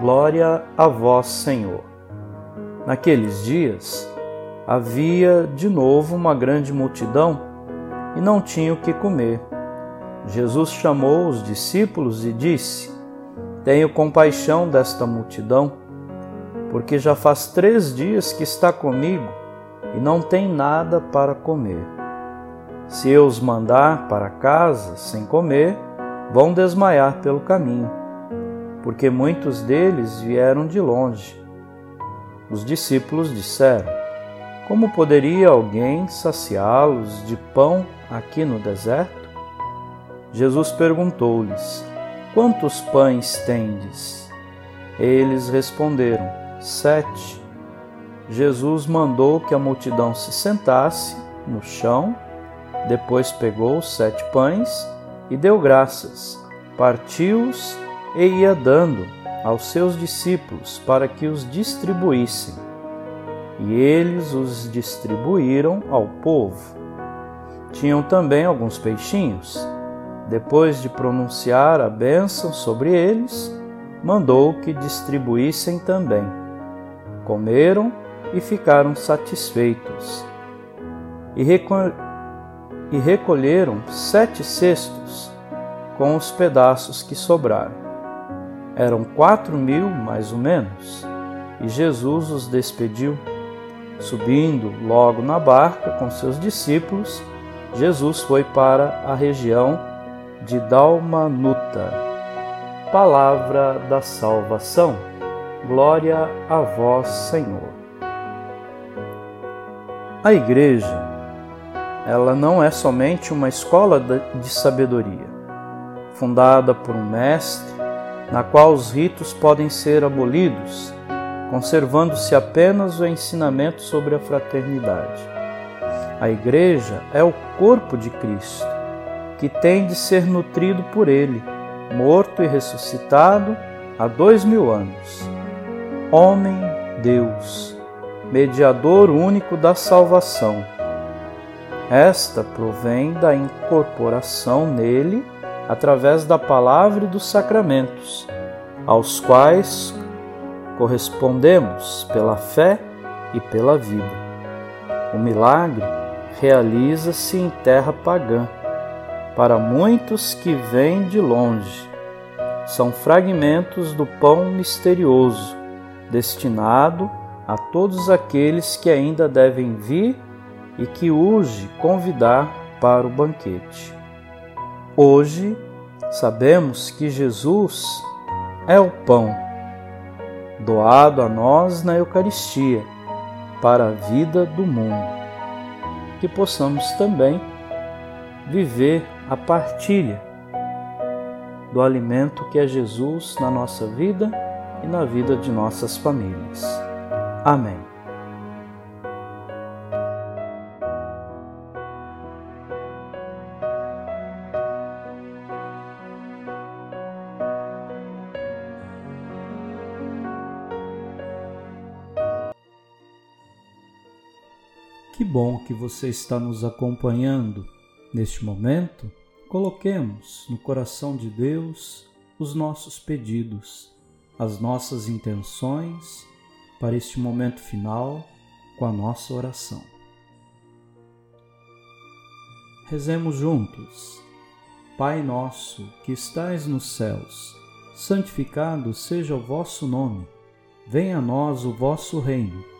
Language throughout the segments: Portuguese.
Glória a vós, Senhor. Naqueles dias havia de novo uma grande multidão e não tinha o que comer. Jesus chamou os discípulos e disse: Tenho compaixão desta multidão, porque já faz três dias que está comigo e não tem nada para comer. Se eu os mandar para casa sem comer, vão desmaiar pelo caminho porque muitos deles vieram de longe. Os discípulos disseram: Como poderia alguém saciá-los de pão aqui no deserto? Jesus perguntou-lhes: Quantos pães tendes? Eles responderam: Sete. Jesus mandou que a multidão se sentasse no chão, depois pegou os sete pães e deu graças, partiu-os e ia dando aos seus discípulos para que os distribuíssem. E eles os distribuíram ao povo. Tinham também alguns peixinhos. Depois de pronunciar a bênção sobre eles, mandou que distribuíssem também. Comeram e ficaram satisfeitos. E, e recolheram sete cestos com os pedaços que sobraram eram quatro mil, mais ou menos, e Jesus os despediu. Subindo logo na barca com seus discípulos, Jesus foi para a região de Dalmanuta. Palavra da salvação. Glória a vós, Senhor. A igreja, ela não é somente uma escola de sabedoria, fundada por um mestre na qual os ritos podem ser abolidos, conservando-se apenas o ensinamento sobre a fraternidade. A Igreja é o corpo de Cristo, que tem de ser nutrido por Ele, morto e ressuscitado há dois mil anos. Homem, Deus, mediador único da salvação. Esta provém da incorporação nele através da palavra e dos sacramentos, aos quais correspondemos pela fé e pela vida. O milagre realiza-se em terra pagã, para muitos que vêm de longe. São fragmentos do pão misterioso, destinado a todos aqueles que ainda devem vir e que urge convidar para o banquete. Hoje sabemos que Jesus é o pão doado a nós na Eucaristia para a vida do mundo. Que possamos também viver a partilha do alimento que é Jesus na nossa vida e na vida de nossas famílias. Amém. Que bom que você está nos acompanhando neste momento. Coloquemos no coração de Deus os nossos pedidos, as nossas intenções para este momento final com a nossa oração. Rezemos juntos. Pai nosso que estais nos céus, santificado seja o vosso nome. Venha a nós o vosso reino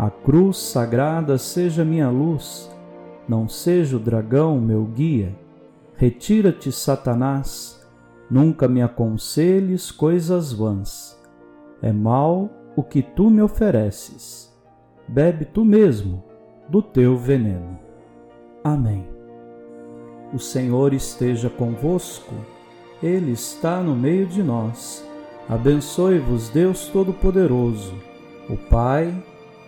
A cruz sagrada seja minha luz, não seja o dragão meu guia. Retira-te, Satanás, nunca me aconselhes coisas vãs. É mal o que tu me ofereces. Bebe tu mesmo do teu veneno. Amém. O Senhor esteja convosco, Ele está no meio de nós. Abençoe-vos, Deus Todo-Poderoso, o Pai,